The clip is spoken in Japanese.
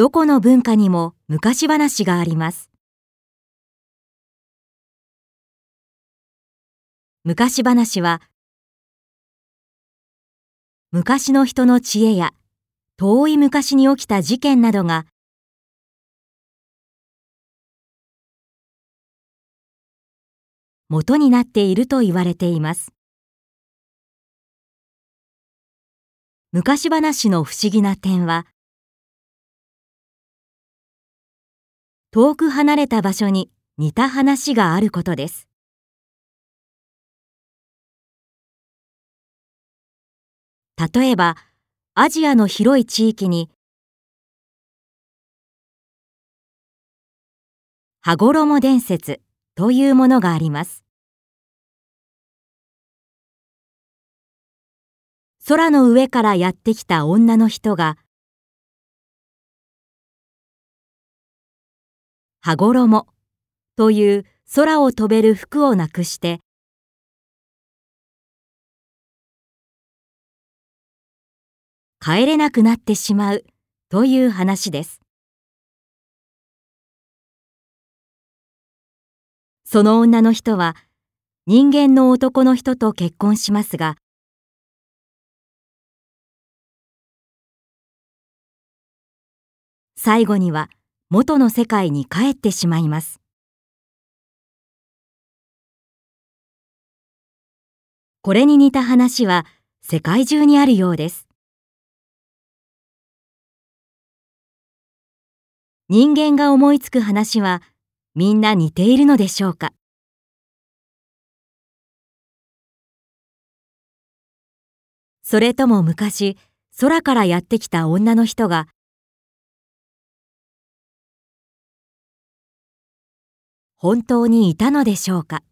どこの文化にも昔話があります。昔話は昔の人の知恵や遠い昔に起きた事件などが元になっていると言われています。昔話の不思議な点は遠く離れた場所に似た話があることです。例えば、アジアの広い地域に、羽衣伝説というものがあります。空の上からやってきた女の人が、羽衣という空を飛べる服をなくして帰れなくなってしまうという話です。その女の人は人間の男の人と結婚しますが最後には元の世界に帰ってしまいます。これに似た話は世界中にあるようです。人間が思いつく話はみんな似ているのでしょうか？それとも昔空からやってきた女の人が本当にいたのでしょうか？